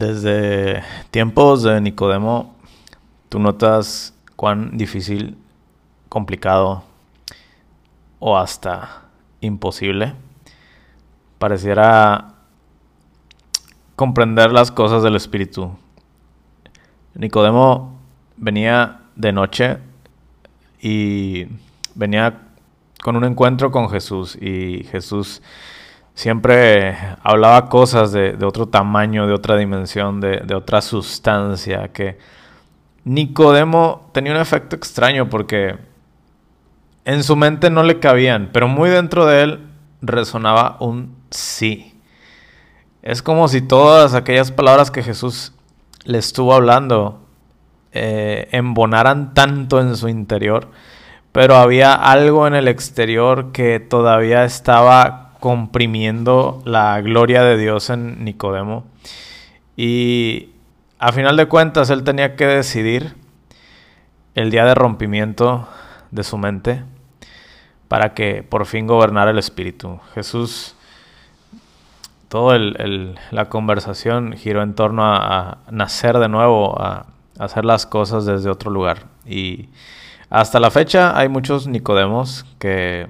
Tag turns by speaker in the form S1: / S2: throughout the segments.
S1: Desde tiempos de Nicodemo, tú notas cuán difícil, complicado o hasta imposible pareciera comprender las cosas del Espíritu. Nicodemo venía de noche y venía con un encuentro con Jesús y Jesús siempre hablaba cosas de, otro tamaño, de otra dimensión, de, de, otra sustancia, que Nicodemo tenía un efecto extraño porque en su mente no le cabían, pero muy dentro de él resonaba un sí. Es como si todas aquellas palabras que Jesús le estuvo hablando eh, embonaran tanto en su interior, pero había algo en el exterior que todavía estaba comprimiendo la gloria de Dios en Nicodemo. Y a final de cuentas él tenía que decidir el día de rompimiento de su mente para que por fin gobernara el Espíritu. Jesús, toda la conversación giró en torno a, nacer de nuevo, a, a hacer las cosas desde otro lugar. Y hasta la fecha hay muchos Nicodemos que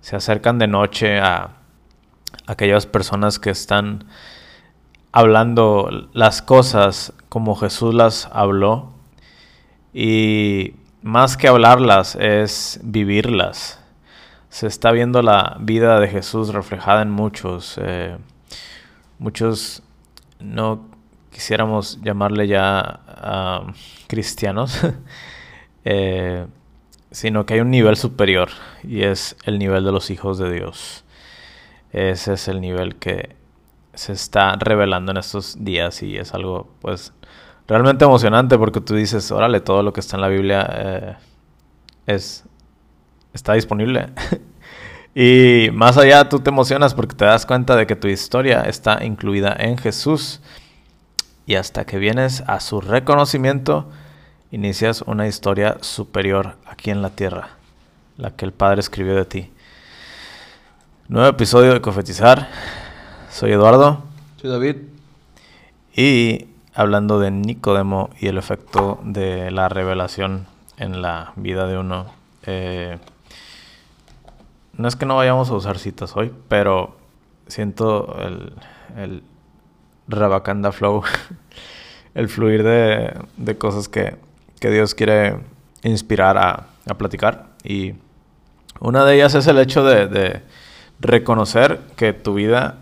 S1: se acercan de noche a aquellas personas que están hablando las cosas como Jesús las habló y más que hablarlas es vivirlas. Se está viendo la vida de Jesús reflejada en muchos. Eh, muchos no quisiéramos llamarle ya cristianos. eh, sino que hay un nivel superior y es el nivel de los hijos de Dios. Ese es el nivel que se está revelando en estos días y es algo pues realmente emocionante porque tú dices, órale, todo lo que está en la Biblia eh, es está disponible. y más allá tú te emocionas porque te das cuenta de que tu historia está incluida en Jesús. Y hasta que vienes a su reconocimiento, inicias una historia superior aquí en la tierra, la que el Padre escribió de ti. Nuevo episodio de Cofetizar. Soy Eduardo.
S2: Soy David.
S1: Y hablando de Nicodemo y el efecto de la revelación en la vida de uno. Eh, no es que no vayamos a usar citas hoy, pero siento el, el Rabacanda Flow, el fluir de, de cosas que que Dios quiere inspirar a, platicar. Y una de ellas es el hecho de, reconocer que tu vida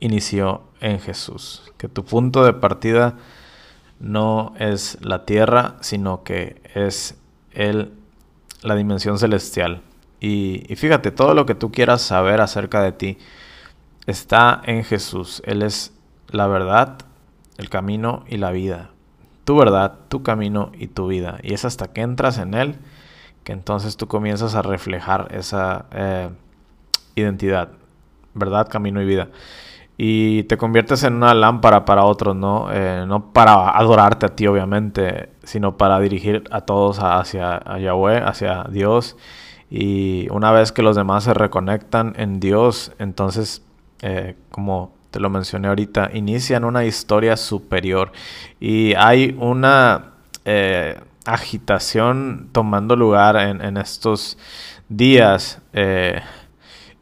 S1: inició en Jesús, que tu punto de partida no es la tierra, sino que es el, la dimensión celestial. Y, fíjate, todo lo que tú quieras saber acerca de ti está en Jesús. Él es la verdad, el camino y la vida tu verdad, tu camino y tu vida. Y es hasta que entras en Él que entonces tú comienzas a reflejar esa eh, identidad, verdad, camino y vida. Y te conviertes en una lámpara para otros, ¿no? Eh, no para adorarte a ti, obviamente, sino para dirigir a todos hacia Yahweh, hacia Dios. Y una vez que los demás se reconectan en Dios, entonces, eh, como te lo mencioné ahorita, inician una historia superior y hay una eh, agitación tomando lugar en, estos días.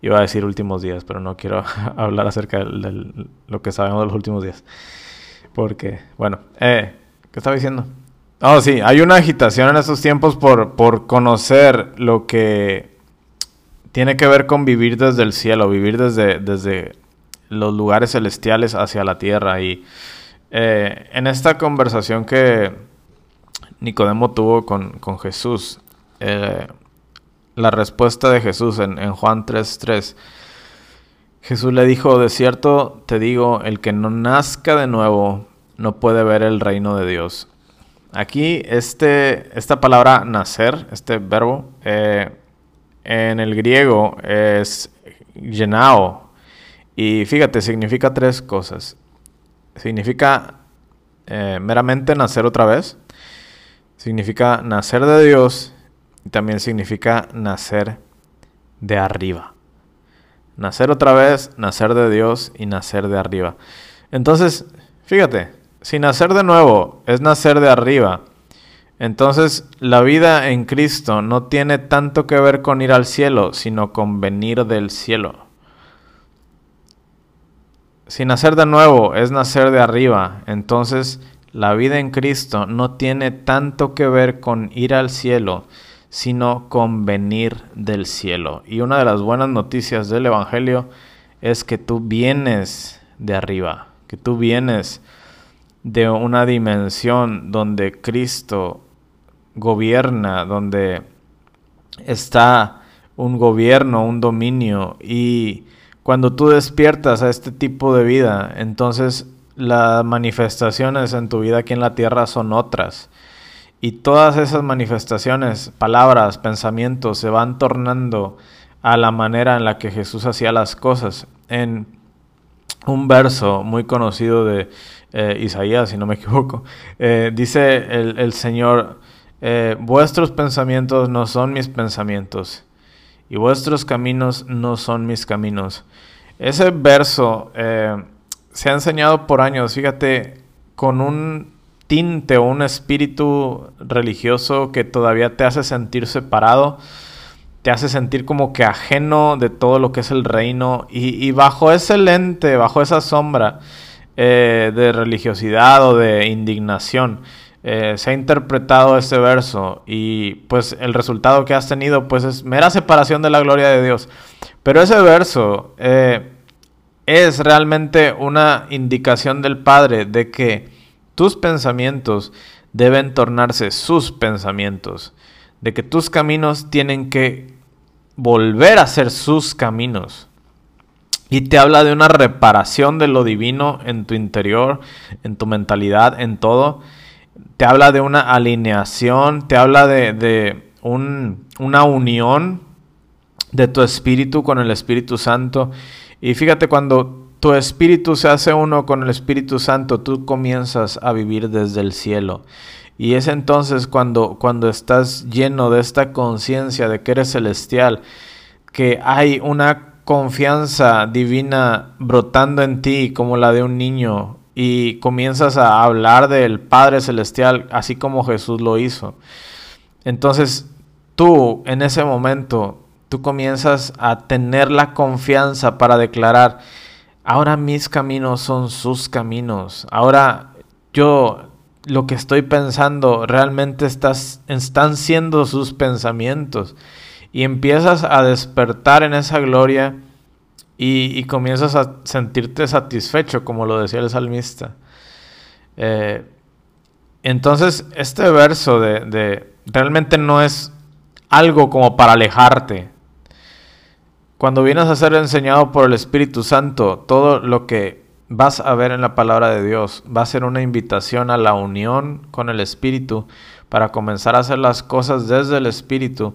S1: Iba a decir últimos días, pero no quiero hablar acerca de, lo que sabemos de los últimos días. Porque, bueno, eh, ¿qué estaba diciendo? Oh, sí, hay una agitación en estos tiempos por, por conocer lo que tiene que ver con vivir desde el cielo, vivir desde, desde los lugares celestiales hacia la tierra. Y eh, en esta conversación que Nicodemo tuvo con, Jesús, eh, la respuesta de Jesús en, en Juan 3:3, Jesús le dijo, de cierto te digo, el que no nazca de nuevo no puede ver el reino de Dios. Aquí este, esta palabra nacer, este verbo, eh, en el griego es llenao. Y fíjate, significa tres cosas. Significa eh, meramente nacer otra vez. Significa nacer de Dios. También significa nacer de arriba. Nacer otra vez, nacer de Dios y nacer de arriba. Entonces, fíjate, si nacer de nuevo es nacer de arriba, entonces la vida en Cristo no tiene tanto que ver con ir al cielo, sino con venir del cielo. Si nacer de nuevo es nacer de arriba, entonces la vida en Cristo no tiene tanto que ver con ir al cielo, sino con venir del cielo. Y una de las buenas noticias del Evangelio es que tú vienes de arriba, que tú vienes de una dimensión donde Cristo gobierna, donde está un gobierno, un dominio y cuando tú despiertas a este tipo de vida, entonces las manifestaciones en tu vida aquí en la tierra son otras. Y todas esas manifestaciones, palabras, pensamientos, se van tornando a la manera en la que Jesús hacía las cosas. En un verso muy conocido de eh, Isaías, si no me equivoco, eh, dice el, Señor, eh, vuestros pensamientos no son mis pensamientos y vuestros caminos no son mis caminos. Ese verso se ha enseñado por años, fíjate, con un tinte o un espíritu religioso que todavía te hace sentir separado, te hace sentir como que ajeno de todo lo que es el reino y, bajo ese lente, bajo esa sombra eh, de religiosidad o de indignación, eh, se ha interpretado este verso y pues el resultado que has tenido pues es mera separación de la gloria de Dios. Pero ese verso eh, es realmente una indicación del Padre de que tus pensamientos deben tornarse sus pensamientos, de que tus caminos tienen que volver a ser sus caminos. Y te habla de una reparación de lo divino en tu interior, en tu mentalidad, en todo. Te habla de una alineación, te habla de, una unión de tu espíritu con el Espíritu Santo. Y fíjate, cuando tu espíritu se hace uno con el Espíritu Santo, tú comienzas a vivir desde el cielo. Y es entonces cuando, cuando estás lleno de esta conciencia de que eres celestial, que hay una confianza divina brotando en ti como la de un niño y comienzas a hablar del Padre Celestial así como Jesús lo hizo. Entonces tú en ese momento, tú comienzas a tener la confianza para declarar, Ahora mis caminos son sus caminos. Ahora yo lo que estoy pensando realmente estás, están siendo sus pensamientos. Y empiezas a despertar en esa gloria y, comienzas a sentirte satisfecho, como lo decía el salmista. Eh, entonces, este verso de realmente no es algo como para alejarte, cuando vienes a ser enseñado por el Espíritu Santo, todo lo que vas a ver en la palabra de Dios va a ser una invitación a la unión con el Espíritu para comenzar a hacer las cosas desde el Espíritu.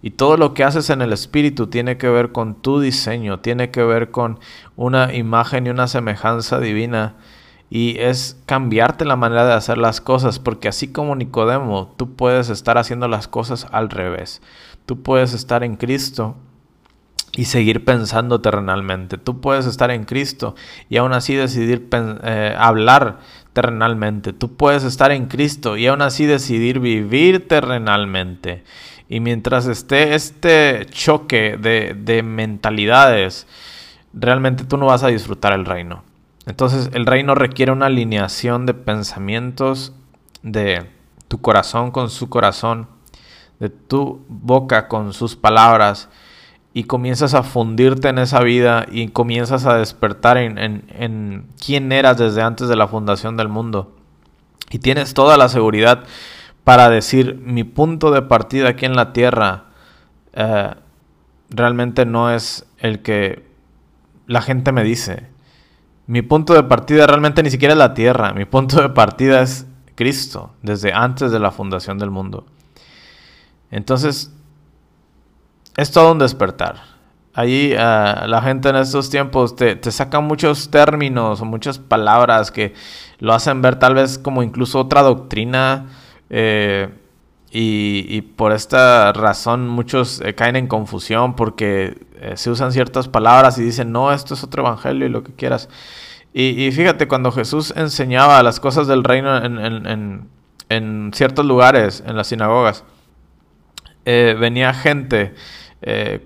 S1: Y todo lo que haces en el Espíritu tiene que ver con tu diseño, tiene que ver con una imagen y una semejanza divina. Y es cambiarte la manera de hacer las cosas, porque así como Nicodemo, tú puedes estar haciendo las cosas al revés. Tú puedes estar en Cristo y seguir pensando terrenalmente. Tú puedes estar en Cristo y aún así decidir eh, hablar terrenalmente. Tú puedes estar en Cristo y aún así decidir vivir terrenalmente. Y mientras esté este choque de, de mentalidades, realmente tú no vas a disfrutar el reino. Entonces el reino requiere una alineación de pensamientos de tu corazón con su corazón, de tu boca con sus palabras y comienzas a fundirte en esa vida y comienzas a despertar en, en, quién eras desde antes de la fundación del mundo. Y tienes toda la seguridad para decir, mi punto de partida aquí en la tierra eh, realmente no es el que la gente me dice. Mi punto de partida realmente ni siquiera es la tierra, mi punto de partida es Cristo, desde antes de la fundación del mundo. Entonces, es todo un despertar. Allí ah, la gente en estos tiempos te, te saca muchos términos o muchas palabras que lo hacen ver tal vez como incluso otra doctrina. Eh, y, por esta razón muchos eh, caen en confusión porque eh, se usan ciertas palabras y dicen, no, esto es otro evangelio y lo que quieras. Y, fíjate, cuando Jesús enseñaba las cosas del reino en, en, ciertos lugares, en las sinagogas, venía gente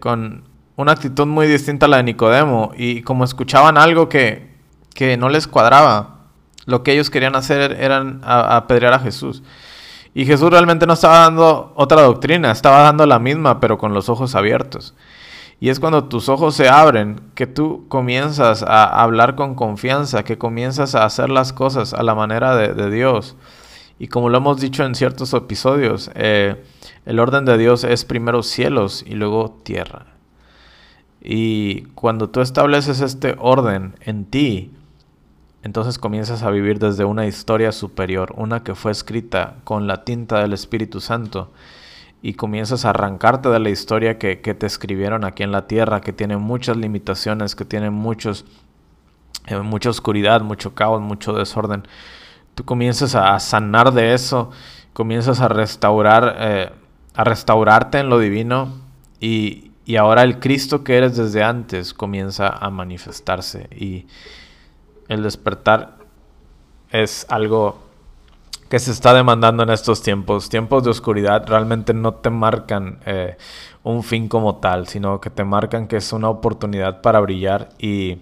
S1: con una actitud muy distinta a la de Nicodemo y como escuchaban algo que, que no les cuadraba, lo que ellos querían hacer eran apedrear a, Jesús. Y Jesús realmente no estaba dando otra doctrina, estaba dando la misma, pero con los ojos abiertos. Y es cuando tus ojos se abren que tú comienzas a hablar con confianza, que comienzas a hacer las cosas a la manera de, Dios. Y como lo hemos dicho en ciertos episodios, eh, el orden de Dios es primero cielos y luego tierra. Y cuando tú estableces este orden en ti, entonces comienzas a vivir desde una historia superior, una que fue escrita con la tinta del Espíritu Santo, y comienzas a arrancarte de la historia que, te escribieron aquí en la tierra, que tiene muchas limitaciones, que tiene muchos, eh, mucha oscuridad, mucho caos, mucho desorden. Tú comienzas a sanar de eso, comienzas a restaurar, eh, a restaurarte en lo divino y, y ahora el Cristo que eres desde antes comienza a manifestarse y el despertar es algo que se está demandando en estos tiempos. Tiempos de oscuridad realmente no te marcan eh, un fin como tal, sino que te marcan que es una oportunidad para brillar y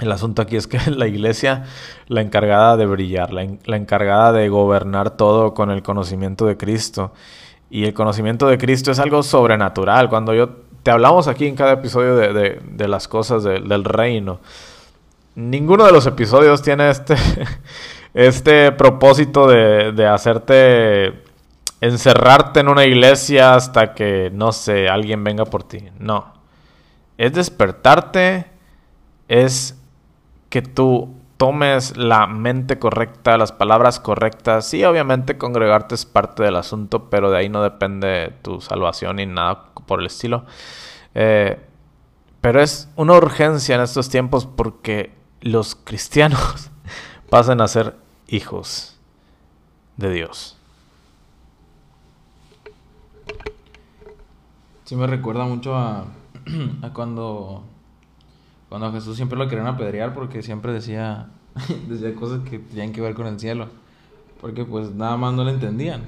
S1: el asunto aquí es que la iglesia, la encargada de brillar, la, encargada de gobernar todo con el conocimiento de Cristo, y el conocimiento de Cristo es algo sobrenatural. Cuando yo te hablamos aquí en cada episodio de, las cosas del reino, ninguno de los episodios tiene este, este propósito de, de hacerte encerrarte en una iglesia hasta que, no sé, alguien venga por ti. No. Es despertarte, es que tú tomes la mente correcta, las palabras correctas. Sí, obviamente congregarte es parte del asunto, pero de ahí no depende tu salvación ni nada por el estilo. Eh, pero es una urgencia en estos tiempos porque los cristianos pasan a ser hijos de Dios.
S2: Sí me recuerda mucho a, a cuando cuando a Jesús siempre lo querían apedrear porque siempre decía, decía cosas que tenían que ver con el cielo. Porque pues nada más no le entendían.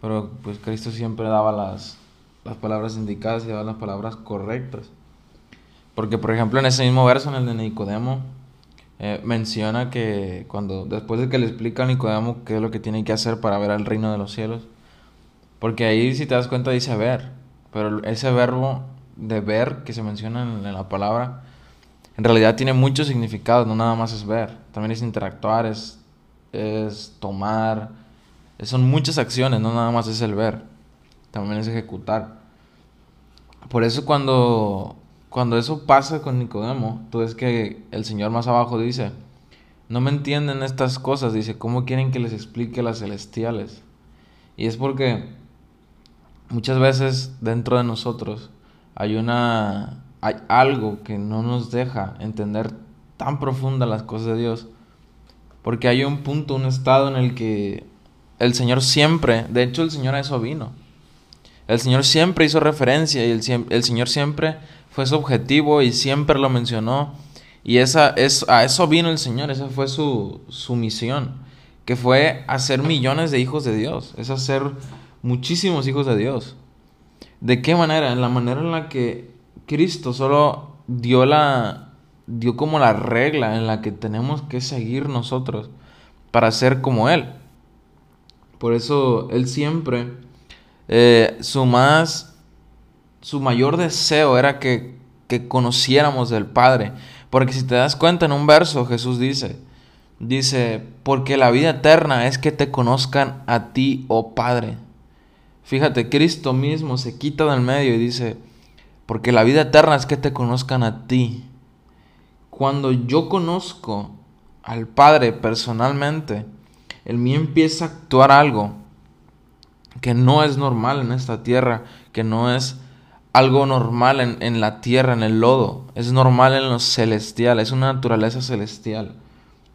S2: Pero pues Cristo siempre daba las, las palabras indicadas y daba las palabras correctas. Porque por ejemplo en ese mismo verso, en el de Nicodemo, eh, menciona que cuando después de que le explica a Nicodemo qué es lo que tiene que hacer para ver al reino de los cielos, porque ahí si te das cuenta dice ver, pero ese verbo de ver que se menciona en la palabra en realidad tiene muchos significados, no nada más es ver, también es interactuar, es, es tomar, son muchas acciones, no nada más es el ver, también es ejecutar. Por eso cuando, cuando eso pasa con Nicodemo, tú ves que el Señor más abajo dice, no me entienden estas cosas, dice, ¿cómo quieren que les explique las celestiales? Y es porque muchas veces dentro de nosotros hay una hay algo que no nos deja entender tan profunda las cosas de Dios. Porque hay un punto, un estado en el que el Señor siempre, de hecho el Señor a eso vino. El Señor siempre hizo referencia y el, Señor siempre fue su objetivo y siempre lo mencionó. Y esa, es, a eso vino el Señor, esa fue su, su misión, que fue hacer millones de hijos de Dios, es hacer muchísimos hijos de Dios. ¿De qué manera? En la manera en la que Cristo solo dio la dio como la regla en la que tenemos que seguir nosotros para ser como Él. Por eso Él siempre, eh, su más, su mayor deseo era que, que conociéramos del Padre. Porque si te das cuenta en un verso, Jesús dice, dice, porque la vida eterna es que te conozcan a ti, oh Padre. Fíjate, Cristo mismo se quita del medio y dice, porque la vida eterna es que te conozcan a ti. Cuando yo conozco al Padre personalmente, en mí empieza a actuar algo que no es normal en esta tierra, que no es algo normal en, en, la tierra, en el lodo. Es normal en lo celestial. Es una naturaleza celestial.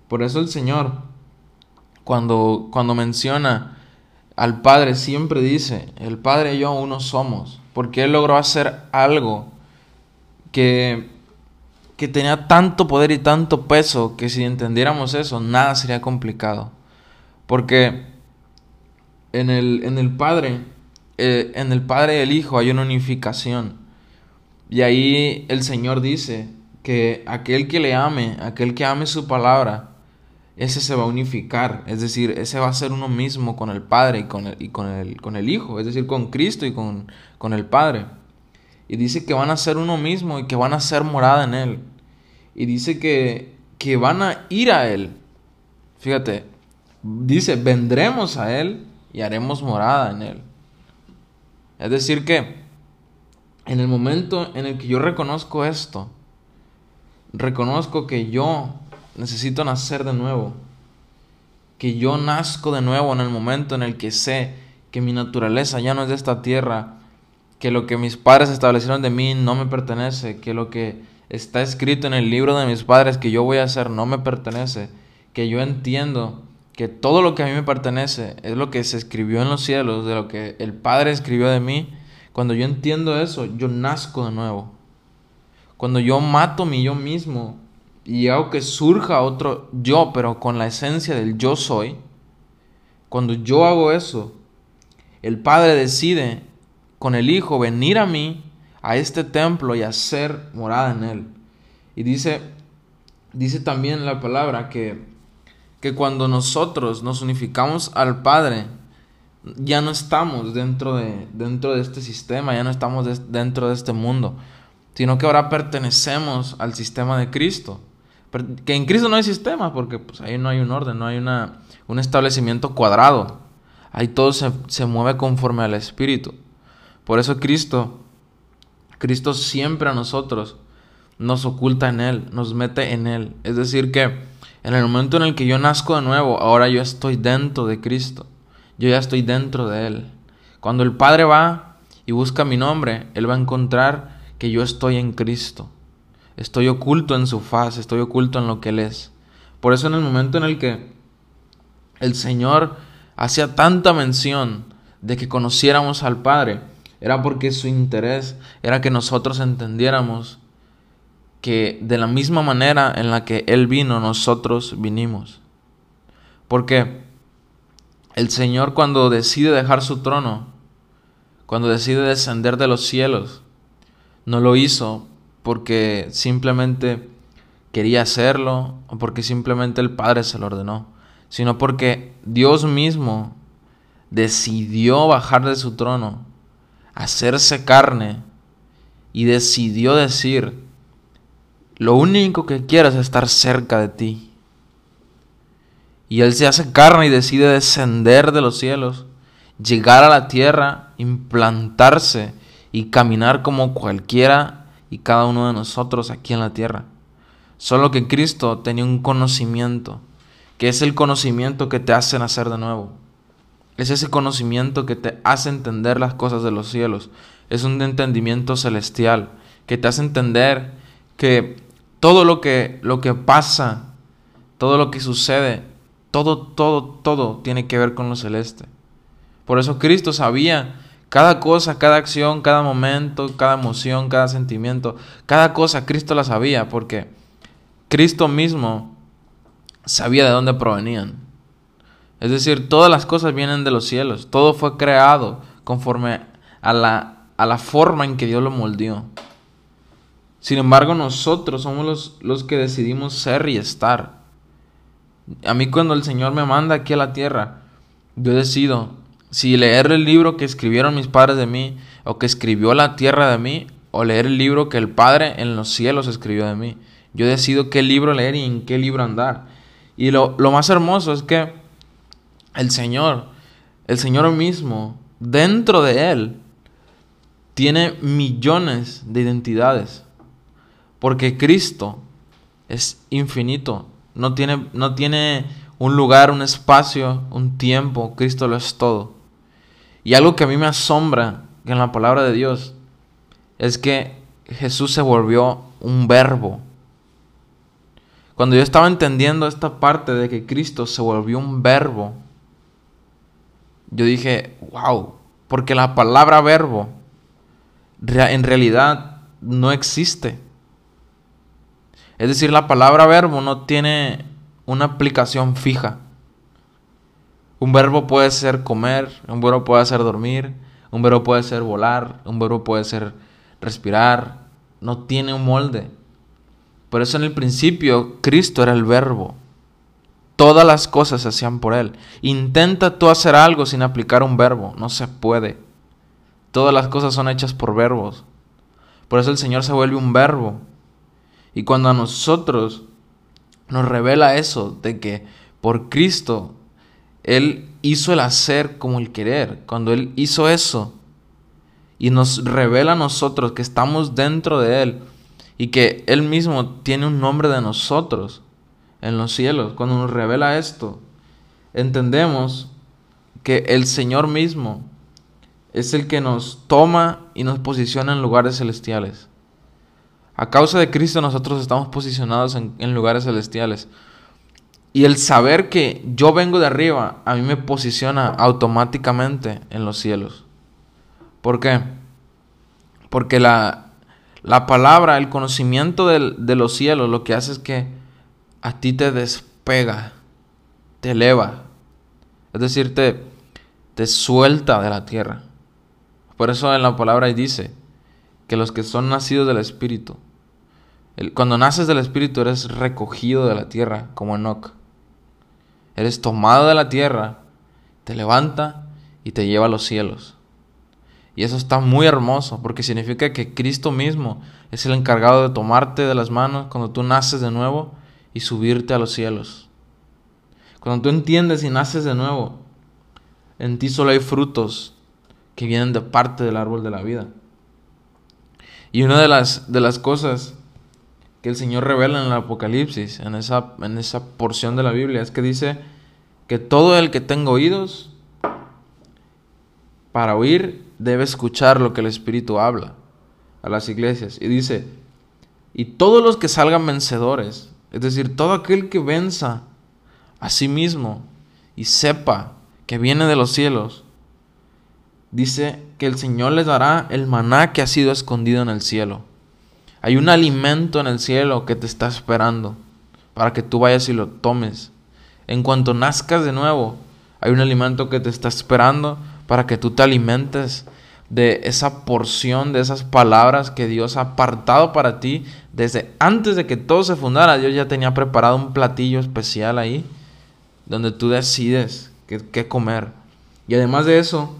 S2: Por eso el Señor, cuando, cuando menciona al Padre, siempre dice, el Padre y yo uno somos. Porque Él logró hacer algo que, que tenía tanto poder y tanto peso que si entendiéramos eso, nada sería complicado. Porque en el, en el Padre, eh, en el Padre y el Hijo hay una unificación. Y ahí el Señor dice que aquel que le ame, aquel que ame su palabra, ese se va a unificar. Es decir, ese va a ser uno mismo con el Padre y con el, y con el, con el Hijo. Es decir, con Cristo y con, con el Padre. Y dice que van a ser uno mismo y que van a ser morada en Él. Y dice que, que van a ir a Él. Fíjate, dice, vendremos a Él y haremos morada en Él. Es decir, que en el momento en el que yo reconozco esto, reconozco que yo necesito nacer de nuevo, que yo nazco de nuevo en el momento en el que sé que mi naturaleza ya no es de esta tierra, que lo que mis padres establecieron de mí no me pertenece, que lo que está escrito en el libro de mis padres que yo voy a hacer no me pertenece, que yo entiendo que todo lo que a mí me pertenece es lo que se escribió en los cielos, de lo que el Padre escribió de mí, cuando yo entiendo eso, yo nazco de nuevo. Cuando yo mato mi yo mismo y hago que surja otro yo, pero con la esencia del yo soy, cuando yo hago eso, el Padre decide con el Hijo venir a mí, a este templo y hacer morada en él. Y dice, dice también la palabra que que cuando nosotros nos unificamos al Padre, ya no estamos dentro de, dentro de este sistema, ya no estamos dentro de este mundo, sino que ahora pertenecemos al sistema de Cristo. Que en Cristo no hay sistema, porque pues, ahí no hay un orden, no hay una, un establecimiento cuadrado. Ahí todo se, se mueve conforme al Espíritu. Por eso Cristo, Cristo siempre a nosotros nos oculta en Él, nos mete en Él. Es decir, que en el momento en el que yo nazco de nuevo, ahora yo estoy dentro de Cristo. Yo ya estoy dentro de Él. Cuando el Padre va y busca mi nombre, Él va a encontrar que yo estoy en Cristo. Estoy oculto en su faz, estoy oculto en lo que Él es. Por eso en el momento en el que el Señor hacía tanta mención de que conociéramos al Padre, era porque su interés era que nosotros entendiéramos que de la misma manera en la que Él vino, nosotros vinimos. Porque el Señor cuando decide dejar su trono, cuando decide descender de los cielos, no lo hizo porque simplemente quería hacerlo o porque simplemente el Padre se lo ordenó, sino porque Dios mismo decidió bajar de su trono, hacerse carne y decidió decir, lo único que quiero es estar cerca de ti. Y Él se hace carne y decide descender de los cielos, llegar a la tierra, implantarse y caminar como cualquiera y cada uno de nosotros aquí en la tierra. Solo que Cristo tenía un conocimiento, que es el conocimiento que te hace nacer de nuevo. Es ese conocimiento que te hace entender las cosas de los cielos. Es un entendimiento celestial que te hace entender que todo lo que, lo que pasa, todo lo que sucede, todo, todo, todo tiene que ver con lo celeste. Por eso Cristo sabía cada cosa, cada acción, cada momento, cada emoción, cada sentimiento, cada cosa Cristo la sabía porque Cristo mismo sabía de dónde provenían. Es decir, todas las cosas vienen de los cielos, todo fue creado conforme a la, a la forma en que Dios lo moldeó. Sin embargo, nosotros somos los, los que decidimos ser y estar. A mí cuando el Señor me manda aquí a la tierra, yo decido si leer el libro que escribieron mis padres de mí, o que escribió la tierra de mí, o leer el libro que el Padre en los cielos escribió de mí. Yo decido qué libro leer y en qué libro andar. Y lo, lo más hermoso es que el Señor, el Señor mismo, dentro de Él, tiene millones de identidades. Porque Cristo es infinito. No tiene, no tiene un lugar, un espacio, un tiempo. Cristo lo es todo. Y algo que a mí me asombra en la palabra de Dios es que Jesús se volvió un verbo. Cuando yo estaba entendiendo esta parte de que Cristo se volvió un verbo, yo dije, wow, porque la palabra verbo en realidad no existe. Es decir, la palabra verbo no tiene una aplicación fija. Un verbo puede ser comer, un verbo puede ser dormir, un verbo puede ser volar, un verbo puede ser respirar. No tiene un molde. Por eso en el principio Cristo era el verbo. Todas las cosas se hacían por Él. Intenta tú hacer algo sin aplicar un verbo. No se puede. Todas las cosas son hechas por verbos. Por eso el Señor se vuelve un verbo. Y cuando a nosotros nos revela eso, de que por Cristo Él hizo el hacer como el querer, cuando Él hizo eso y nos revela a nosotros que estamos dentro de Él y que Él mismo tiene un nombre de nosotros en los cielos, cuando nos revela esto, entendemos que el Señor mismo es el que nos toma y nos posiciona en lugares celestiales. A causa de Cristo nosotros estamos posicionados en, lugares celestiales. Y el saber que yo vengo de arriba, a mí me posiciona automáticamente en los cielos. ¿Por qué? Porque la, palabra, el conocimiento de los cielos, lo que hace es que a ti te despega, te eleva. Es decir, te, te suelta de la tierra. Por eso en la palabra dice que los que son nacidos del Espíritu, cuando naces del Espíritu eres recogido de la tierra como Enoch. Eres tomado de la tierra, te levanta y te lleva a los cielos. Y eso está muy hermoso porque significa que Cristo mismo es el encargado de tomarte de las manos cuando tú naces de nuevo y subirte a los cielos. Cuando tú entiendes y naces de nuevo, en ti solo hay frutos que vienen de parte del árbol de la vida. Y una de las, de las cosas que el Señor revela en el Apocalipsis, en esa, en esa porción de la Biblia, es que dice que todo el que tenga oídos para oír debe escuchar lo que el Espíritu habla a las iglesias. Y dice, y todos los que salgan vencedores, es decir, todo aquel que venza a sí mismo y sepa que viene de los cielos, dice que el Señor les dará el maná que ha sido escondido en el cielo. Hay un alimento en el cielo que te está esperando para que tú vayas y lo tomes. En cuanto nazcas de nuevo, hay un alimento que te está esperando para que tú te alimentes de esa porción, de esas palabras que Dios ha apartado para ti desde antes de que todo se fundara. Dios ya tenía preparado un platillo especial ahí donde tú decides qué, qué comer. Y además de eso,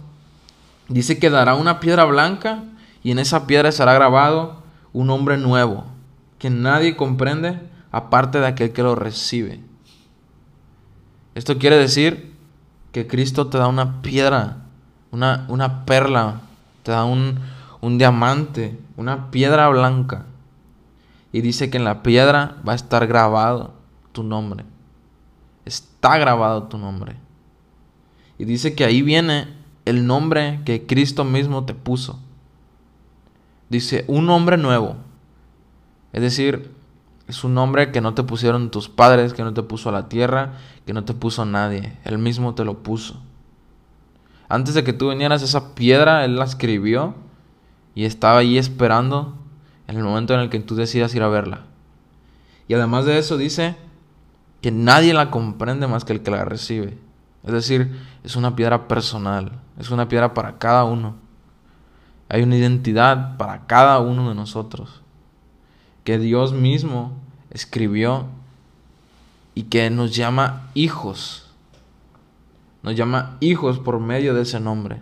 S2: dice que dará una piedra blanca y en esa piedra será grabado un hombre nuevo que nadie comprende aparte de aquel que lo recibe. Esto quiere decir que Cristo te da una piedra, una, una perla, te da un, un diamante, una piedra blanca. Y dice que en la piedra va a estar grabado tu nombre. Está grabado tu nombre. Y dice que ahí viene el nombre que Cristo mismo te puso. Dice, un nombre nuevo. Es decir, es un nombre que no te pusieron tus padres, que no te puso la tierra, que no te puso nadie. Él mismo te lo puso. Antes de que tú vinieras, esa piedra, Él la escribió y estaba ahí esperando en el momento en el que tú decidas ir a verla. Y además de eso dice que nadie la comprende más que el que la recibe. Es decir, es una piedra personal, es una piedra para cada uno. Hay una identidad para cada uno de nosotros que Dios mismo escribió y que nos llama hijos. Nos llama hijos por medio de ese nombre.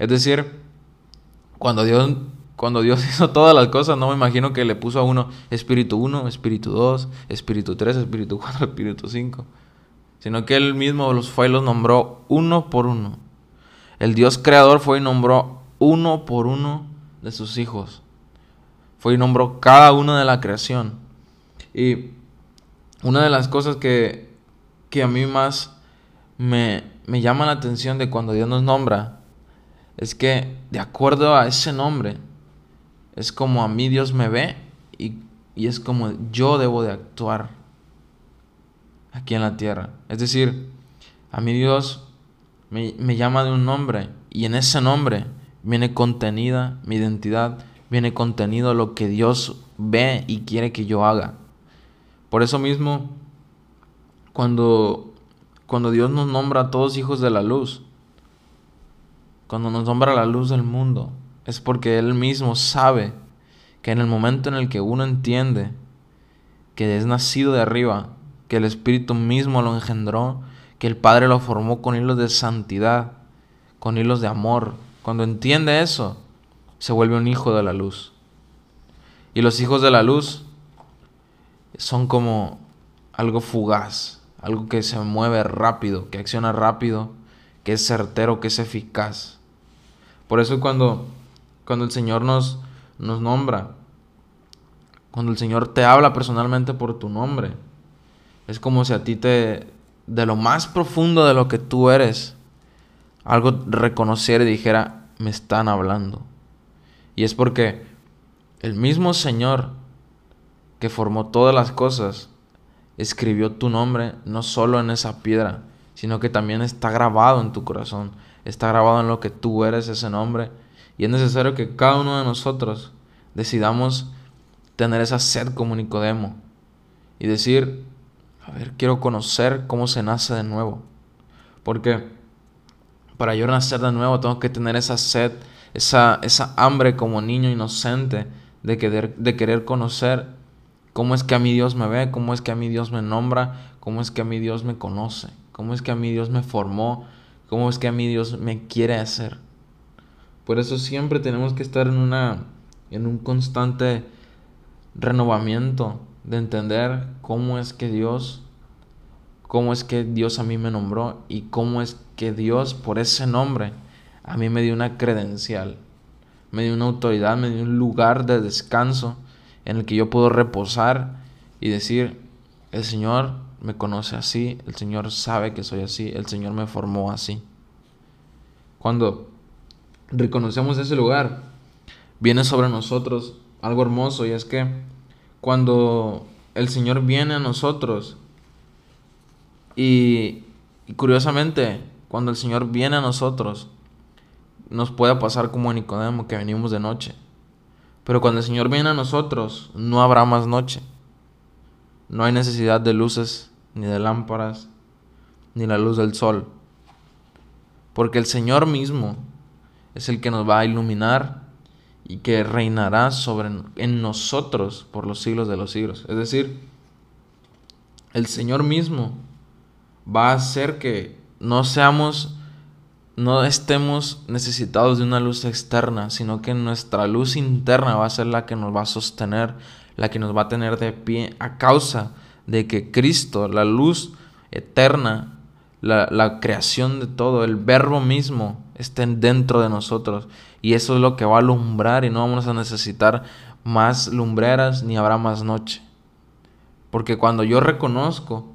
S2: Es decir, cuando Dios, cuando Dios hizo todas las cosas, no me imagino que le puso a uno Espíritu 1, Espíritu 2, Espíritu 3, Espíritu 4, Espíritu 5. Sino que Él mismo los fue y los nombró uno por uno. El Dios creador fue y nombró uno por uno de sus hijos. Fue y nombró cada uno de la creación. Y una de las cosas que, que a mí más me, me llama la atención de cuando Dios nos nombra es que de acuerdo a ese nombre es como a mí Dios me ve y, y es como yo debo de actuar aquí en la tierra. Es decir, a mí Dios me, me llama de un nombre y en ese nombre viene contenida mi identidad, viene contenido lo que Dios ve y quiere que yo haga. Por eso mismo, cuando, cuando Dios nos nombra a todos hijos de la luz, cuando nos nombra la luz del mundo, es porque Él mismo sabe que en el momento en el que uno entiende que es nacido de arriba, que el Espíritu mismo lo engendró, que el Padre lo formó con hilos de santidad, con hilos de amor, cuando entiende eso, se vuelve un hijo de la luz. Y los hijos de la luz son como algo fugaz, algo que se mueve rápido, que acciona rápido, que es certero, que es eficaz. Por eso cuando, cuando el Señor nos, nos nombra, cuando el Señor te habla personalmente por tu nombre, es como si a ti te, de lo más profundo de lo que tú eres, algo reconociera y dijera, me están hablando. Y es porque el mismo Señor que formó todas las cosas, escribió tu nombre no solo en esa piedra, sino que también está grabado en tu corazón, está grabado en lo que tú eres ese nombre. Y es necesario que cada uno de nosotros decidamos tener esa sed como Nicodemo y decir, a ver, quiero conocer cómo se nace de nuevo. Porque para yo nacer de nuevo tengo que tener esa sed, esa, esa hambre como niño inocente de querer, de querer conocer cómo es que a mi Dios me ve, cómo es que a mi Dios me nombra, cómo es que a mi Dios me conoce, cómo es que a mi Dios me formó, cómo es que a mi Dios me quiere hacer. Por eso siempre tenemos que estar en una en un constante renovamiento de entender cómo es que Dios cómo es que Dios a mí me nombró y cómo es que Dios por ese nombre a mí me dio una credencial, me dio una autoridad, me dio un lugar de descanso en el que yo puedo reposar y decir, el Señor me conoce así, el Señor sabe que soy así, el Señor me formó así. Cuando reconocemos ese lugar, viene sobre nosotros algo hermoso y es que cuando el Señor viene a nosotros y, curiosamente cuando el Señor viene a nosotros nos puede pasar como a Nicodemo que venimos de noche. Pero cuando el Señor viene a nosotros no habrá más noche. No hay necesidad de luces ni de lámparas ni la luz del sol. Porque el Señor mismo es el que nos va a iluminar y que reinará sobre en nosotros por los siglos de los siglos. Es decir, el Señor mismo va a hacer que no seamos no estemos necesitados de una luz externa, sino que nuestra luz interna va a ser la que nos va a sostener, la que nos va a tener de pie a causa de que Cristo, la luz eterna, la, la creación de todo, el verbo mismo, estén dentro de nosotros. Y eso es lo que va a alumbrar y no vamos a necesitar más lumbreras ni habrá más noche. Porque cuando yo reconozco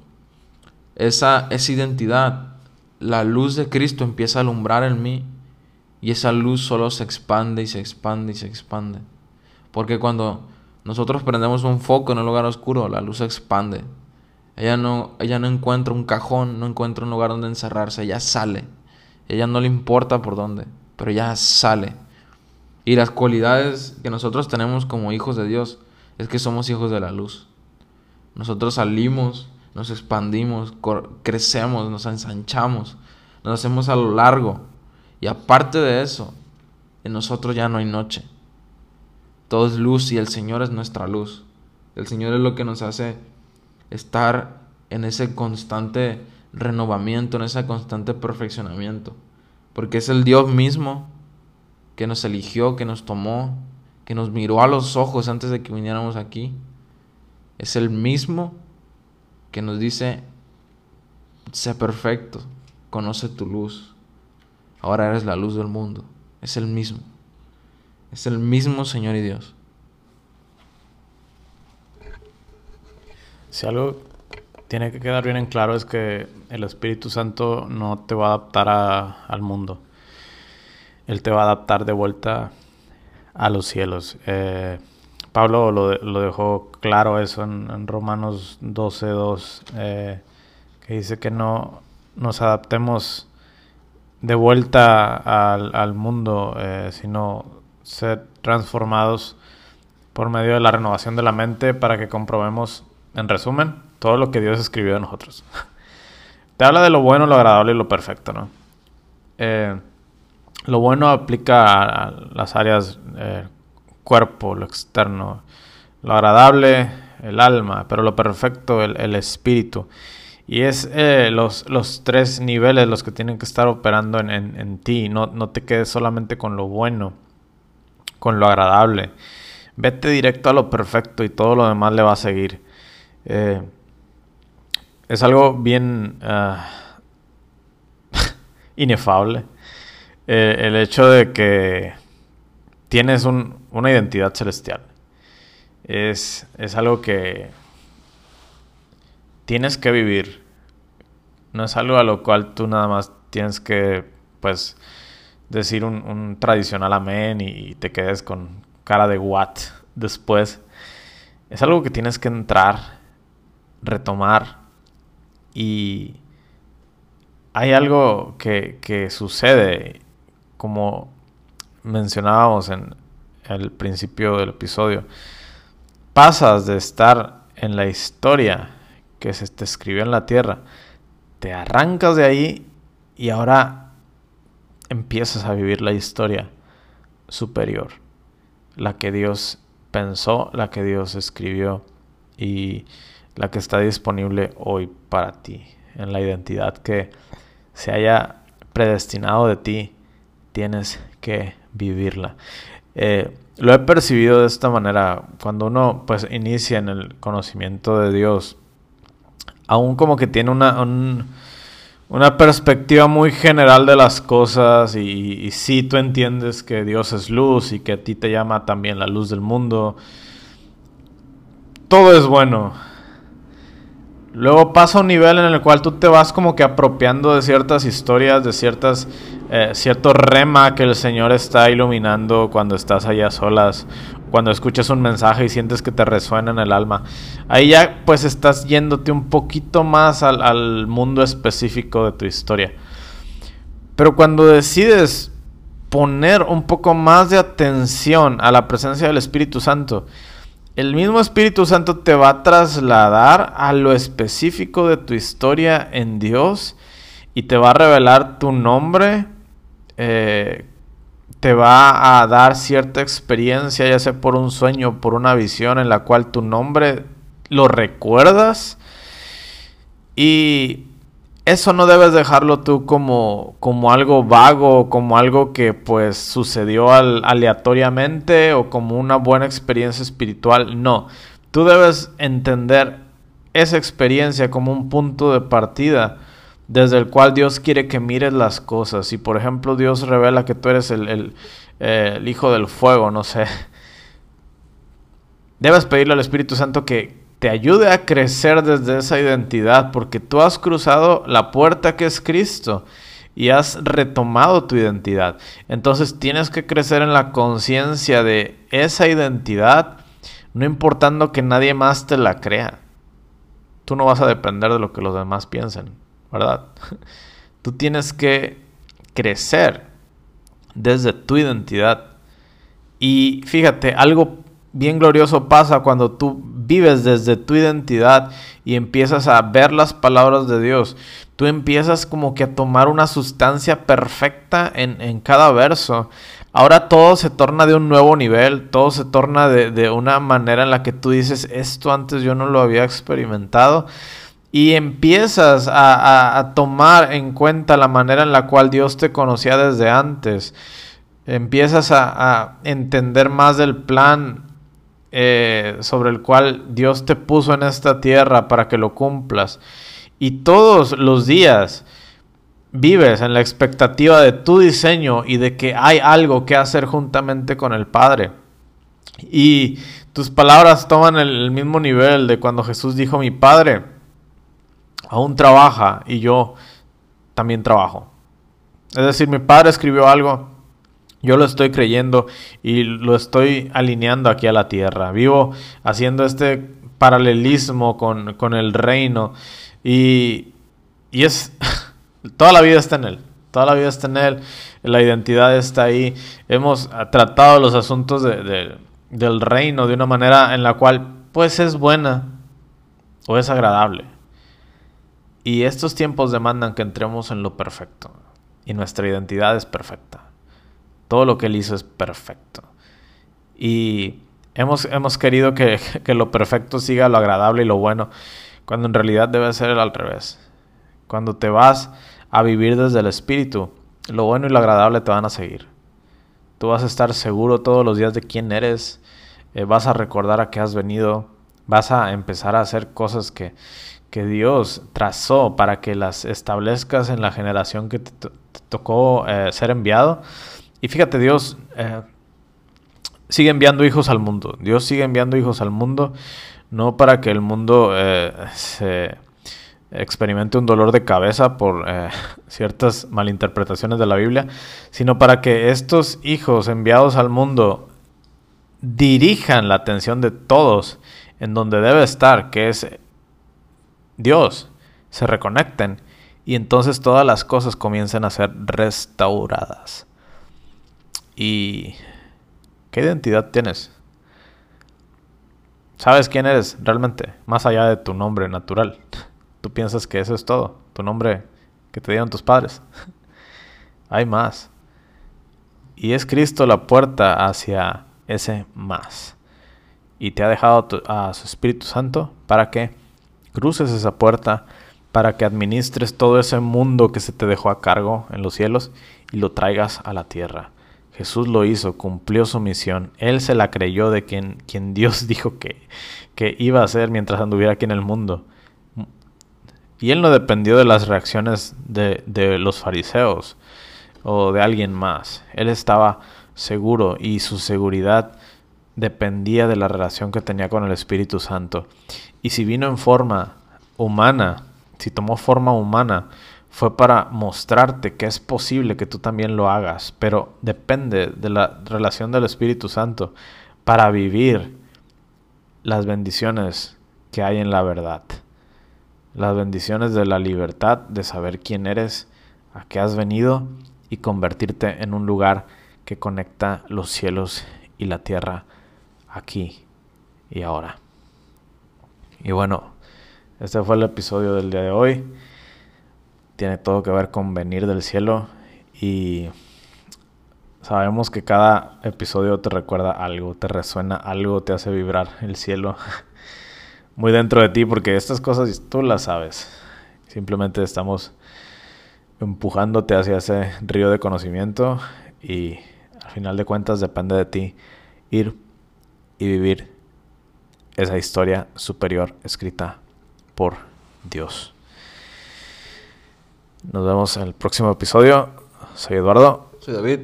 S2: esa, esa identidad, la luz de Cristo empieza a alumbrar en mí y esa luz solo se expande y se expande y se expande. Porque cuando nosotros prendemos un foco en un lugar oscuro, la luz se expande. Ella no, ella no encuentra un cajón, no encuentra un lugar donde encerrarse, ella sale. Ella no le importa por dónde, pero ella sale. Y las cualidades que nosotros tenemos como hijos de Dios es que somos hijos de la luz. Nosotros salimos, nos expandimos, crecemos, nos ensanchamos, nos hacemos a lo largo. Y aparte de eso, en nosotros ya no hay noche. Todo es luz y el Señor es nuestra luz. El Señor es lo que nos hace estar en ese constante renovamiento, en ese constante perfeccionamiento. Porque es el Dios mismo que nos eligió, que nos tomó, que nos miró a los ojos antes de que viniéramos aquí. Es el mismo que nos dice, sé perfecto, conoce tu luz, ahora eres la luz del mundo. Es el mismo. Es el mismo Señor y Dios.
S1: Si algo tiene que quedar bien en claro es que el Espíritu Santo no te va a adaptar al mundo. Él te va a adaptar de vuelta a los cielos. Eh, Pablo lo, dejó claro eso en, Romanos 12.2, eh, que dice que no nos adaptemos de vuelta al, mundo, eh, sino ser transformados por medio de la renovación de la mente para que comprobemos, en resumen, todo lo que Dios escribió de nosotros. Te habla de lo bueno, lo agradable y lo perfecto, ¿no? Eh, lo bueno aplica a, las áreas eh, cuerpo, lo externo, lo agradable, el alma, pero lo perfecto, el, espíritu. Y es eh, los, los, tres niveles los que tienen que estar operando en, en, ti. No, no, te quedes solamente con lo bueno, con lo agradable. Vete directo a lo perfecto y todo lo demás le va a seguir. Eh, es algo bien ah, inefable. Eh, el hecho de que tienes una identidad celestial. Es, es algo que tienes que vivir. No es algo a lo cual tú nada más tienes que, pues, decir un, tradicional amén y, te quedes con cara de what después. Es algo que tienes que entrar, retomar y hay algo que, que sucede como mencionábamos en el principio del episodio. Pasas de estar en la historia que se te escribió en la tierra, te arrancas de ahí y ahora empiezas a vivir la historia superior, la que Dios pensó, la que Dios escribió y la que está disponible hoy para ti, en la identidad que se haya predestinado de ti, tienes que vivirla. Eh, lo he percibido de esta manera, cuando uno pues inicia en el conocimiento de Dios, aún como que tiene una, una perspectiva muy general de las cosas y, y si tú entiendes que Dios es luz y que a ti te llama también la luz del mundo, todo es bueno. Luego pasa un nivel en el cual tú te vas como que apropiando de ciertas historias, de ciertas, eh, cierto rema que el Señor está iluminando cuando estás allá solas, cuando escuchas un mensaje y sientes que te resuena en el alma. Ahí ya pues estás yéndote un poquito más al, al mundo específico de tu historia. Pero cuando decides poner un poco más de atención a la presencia del Espíritu Santo, el mismo Espíritu Santo te va a trasladar a lo específico de tu historia en Dios y te va a revelar tu nombre, eh, te va a dar cierta experiencia, ya sea por un sueño, por una visión en la cual tu nombre lo recuerdas y eso no debes dejarlo tú como, como algo vago, como algo que pues sucedió aleatoriamente o como una buena experiencia espiritual. No, tú debes entender esa experiencia como un punto de partida desde el cual Dios quiere que mires las cosas. Si por ejemplo Dios revela que tú eres el, el, eh, el hijo del fuego, no sé. Debes pedirle al Espíritu Santo que, te ayude a crecer desde esa identidad, porque tú has cruzado la puerta que es Cristo y has retomado tu identidad. Entonces tienes que crecer en la conciencia de esa identidad, no importando que nadie más te la crea. Tú no vas a depender de lo que los demás piensen, ¿verdad? Tú tienes que crecer desde tu identidad. Y fíjate, algo bien glorioso pasa cuando tú vives desde tu identidad y empiezas a ver las palabras de Dios. Tú empiezas como que a tomar una sustancia perfecta en, cada verso. Ahora todo se torna de un nuevo nivel, todo se torna de, una manera en la que tú dices, esto antes yo no lo había experimentado. Y empiezas a, a tomar en cuenta la manera en la cual Dios te conocía desde antes. Empiezas a, a entender más del plan eh, sobre el cual Dios te puso en esta tierra para que lo cumplas. Y todos los días vives en la expectativa de tu diseño y de que hay algo que hacer juntamente con el Padre. Y tus palabras toman el, mismo nivel de cuando Jesús dijo, mi Padre aún trabaja y yo también trabajo. Es decir, mi Padre escribió algo, Yo lo estoy creyendo y lo estoy alineando aquí a la tierra. Vivo haciendo este paralelismo con, con el reino y, y es... toda la vida está en él. Toda la vida está en él. La identidad está ahí. Hemos tratado los asuntos de, del reino de una manera en la cual pues es buena o es agradable. Y estos tiempos demandan que entremos en lo perfecto. Y nuestra identidad es perfecta. Todo lo que Él hizo es perfecto. Y hemos, hemos querido que, que lo perfecto siga lo agradable y lo bueno, cuando en realidad debe ser al revés. Cuando te vas a vivir desde el Espíritu, lo bueno y lo agradable te van a seguir. Tú vas a estar seguro todos los días de quién eres, eh, vas a recordar a qué has venido, vas a empezar a hacer cosas que, que Dios trazó para que las establezcas en la generación que te, tocó eh, ser enviado. Y fíjate, Dios eh, sigue enviando hijos al mundo. Dios sigue enviando hijos al mundo, no para que el mundo se experimente un dolor de cabeza por eh, ciertas malinterpretaciones de la Biblia, sino para que estos hijos enviados al mundo dirijan la atención de todos en donde debe estar, que es Dios, se reconecten y entonces todas las cosas comiencen a ser restauradas. ¿Y qué identidad tienes? ¿Sabes quién eres realmente? Más allá de tu nombre natural. Tú piensas que eso es todo, tu nombre que te dieron tus padres. Hay más. Y es Cristo la puerta hacia ese más. Y te ha dejado a su Espíritu Santo para que cruces esa puerta, para que administres todo ese mundo que se te dejó a cargo en los cielos y lo traigas a la tierra. Jesús lo hizo, cumplió su misión. Él se la creyó de quien, quien Dios dijo que, que iba a hacer mientras anduviera aquí en el mundo. Y él no dependió de las reacciones de, los fariseos o de alguien más. Él estaba seguro y su seguridad dependía de la relación que tenía con el Espíritu Santo. Y si vino en forma humana, si tomó forma humana, fue para mostrarte que es posible que tú también lo hagas, pero depende de la relación del Espíritu Santo para vivir las bendiciones que hay en la verdad las bendiciones de la libertad, de saber quién eres, a qué has venido y convertirte en un lugar que conecta los cielos y la tierra aquí y ahora. Y bueno, este fue el episodio del día de hoy. Tiene todo que ver con venir del cielo y sabemos que cada episodio te recuerda algo, te resuena algo, te hace vibrar el cielo. muy dentro de ti porque estas cosas tú las sabes. Simplemente estamos empujándote hacia ese río de conocimiento y al final de cuentas depende de ti ir y vivir esa historia superior escrita por Dios. Nos vemos en el próximo episodio. Soy Eduardo.
S2: Soy David.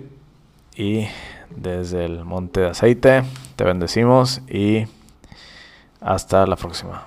S1: Y desde el Monte de Aceite te bendecimos y hasta la próxima.